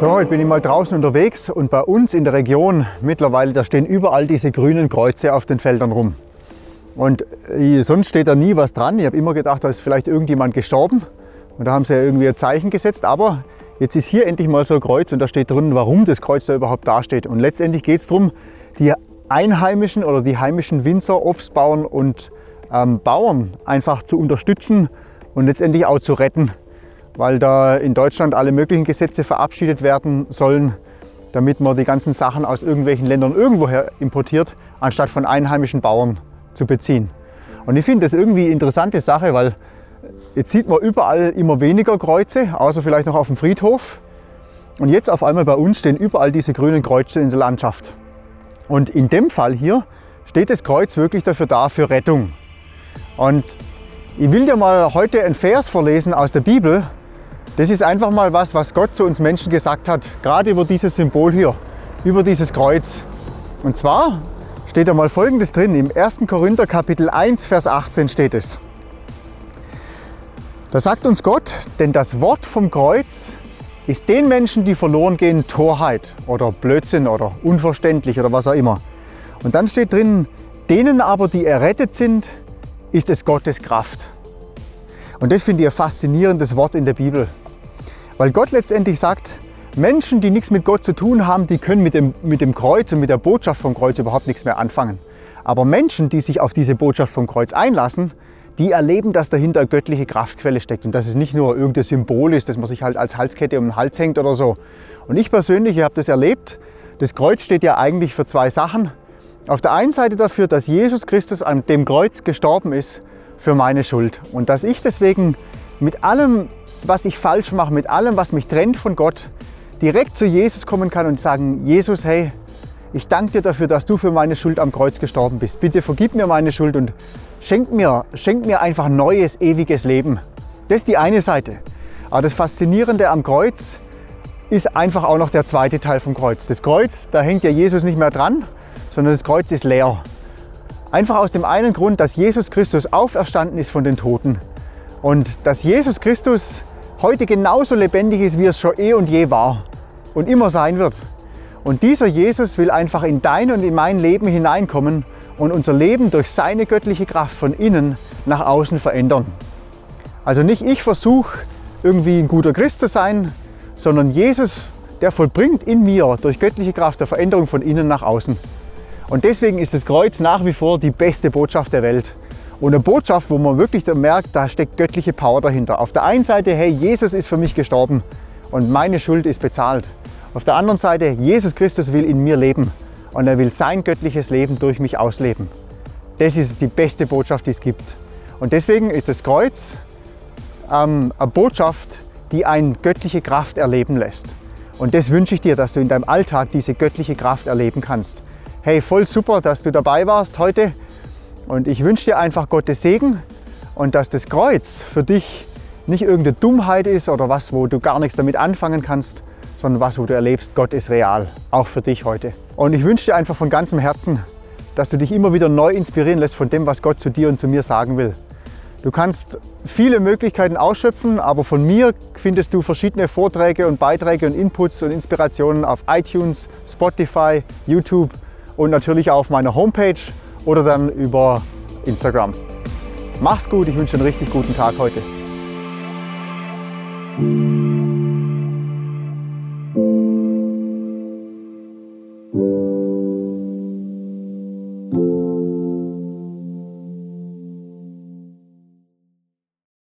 So, heute bin ich mal draußen unterwegs und bei uns in der Region mittlerweile, da stehen überall diese grünen Kreuze auf den Feldern rum. Und äh, sonst steht da nie was dran. Ich habe immer gedacht, da ist vielleicht irgendjemand gestorben. Und da haben sie ja irgendwie ein Zeichen gesetzt. Aber jetzt ist hier endlich mal so ein Kreuz und da steht drin, warum das Kreuz da überhaupt dasteht. Und letztendlich geht es darum, die Einheimischen oder die heimischen Winzer, Obstbauern und ähm, Bauern einfach zu unterstützen und letztendlich auch zu retten weil da in Deutschland alle möglichen Gesetze verabschiedet werden sollen, damit man die ganzen Sachen aus irgendwelchen Ländern irgendwoher importiert, anstatt von einheimischen Bauern zu beziehen. Und ich finde das irgendwie eine interessante Sache, weil jetzt sieht man überall immer weniger Kreuze, außer vielleicht noch auf dem Friedhof. Und jetzt auf einmal bei uns stehen überall diese grünen Kreuze in der Landschaft. Und in dem Fall hier steht das Kreuz wirklich dafür da, für Rettung. Und ich will dir mal heute einen Vers vorlesen aus der Bibel, das ist einfach mal was, was Gott zu uns Menschen gesagt hat, gerade über dieses Symbol hier, über dieses Kreuz. Und zwar steht da mal Folgendes drin, im 1. Korinther Kapitel 1, Vers 18 steht es. Da sagt uns Gott, denn das Wort vom Kreuz ist den Menschen, die verloren gehen, Torheit oder Blödsinn oder unverständlich oder was auch immer. Und dann steht drin, denen aber, die errettet sind, ist es Gottes Kraft. Und das finde ich ein faszinierendes Wort in der Bibel. Weil Gott letztendlich sagt, Menschen, die nichts mit Gott zu tun haben, die können mit dem, mit dem Kreuz und mit der Botschaft vom Kreuz überhaupt nichts mehr anfangen. Aber Menschen, die sich auf diese Botschaft vom Kreuz einlassen, die erleben, dass dahinter göttliche Kraftquelle steckt und dass es nicht nur irgendein Symbol ist, das man sich halt als Halskette um den Hals hängt oder so. Und ich persönlich habe das erlebt. Das Kreuz steht ja eigentlich für zwei Sachen. Auf der einen Seite dafür, dass Jesus Christus an dem Kreuz gestorben ist für meine Schuld und dass ich deswegen mit allem was ich falsch mache, mit allem, was mich trennt von Gott, direkt zu Jesus kommen kann und sagen, Jesus, hey, ich danke dir dafür, dass du für meine Schuld am Kreuz gestorben bist. Bitte vergib mir meine Schuld und schenk mir, schenk mir einfach neues, ewiges Leben. Das ist die eine Seite. Aber das Faszinierende am Kreuz ist einfach auch noch der zweite Teil vom Kreuz. Das Kreuz, da hängt ja Jesus nicht mehr dran, sondern das Kreuz ist leer. Einfach aus dem einen Grund, dass Jesus Christus auferstanden ist von den Toten. Und dass Jesus Christus heute genauso lebendig ist, wie es schon eh und je war und immer sein wird. Und dieser Jesus will einfach in dein und in mein Leben hineinkommen und unser Leben durch seine göttliche Kraft von innen nach außen verändern. Also nicht ich versuche irgendwie ein guter Christ zu sein, sondern Jesus, der vollbringt in mir durch göttliche Kraft der Veränderung von innen nach außen. Und deswegen ist das Kreuz nach wie vor die beste Botschaft der Welt. Und eine Botschaft, wo man wirklich merkt, da steckt göttliche Power dahinter. Auf der einen Seite, hey, Jesus ist für mich gestorben und meine Schuld ist bezahlt. Auf der anderen Seite, Jesus Christus will in mir leben und er will sein göttliches Leben durch mich ausleben. Das ist die beste Botschaft, die es gibt. Und deswegen ist das Kreuz ähm, eine Botschaft, die eine göttliche Kraft erleben lässt. Und das wünsche ich dir, dass du in deinem Alltag diese göttliche Kraft erleben kannst. Hey, voll super, dass du dabei warst heute. Und ich wünsche dir einfach Gottes Segen und dass das Kreuz für dich nicht irgendeine Dummheit ist oder was, wo du gar nichts damit anfangen kannst, sondern was, wo du erlebst, Gott ist real, auch für dich heute. Und ich wünsche dir einfach von ganzem Herzen, dass du dich immer wieder neu inspirieren lässt von dem, was Gott zu dir und zu mir sagen will. Du kannst viele Möglichkeiten ausschöpfen, aber von mir findest du verschiedene Vorträge und Beiträge und Inputs und Inspirationen auf iTunes, Spotify, YouTube und natürlich auch auf meiner Homepage oder dann über Instagram. Mach's gut, ich wünsche einen richtig guten Tag heute. thank you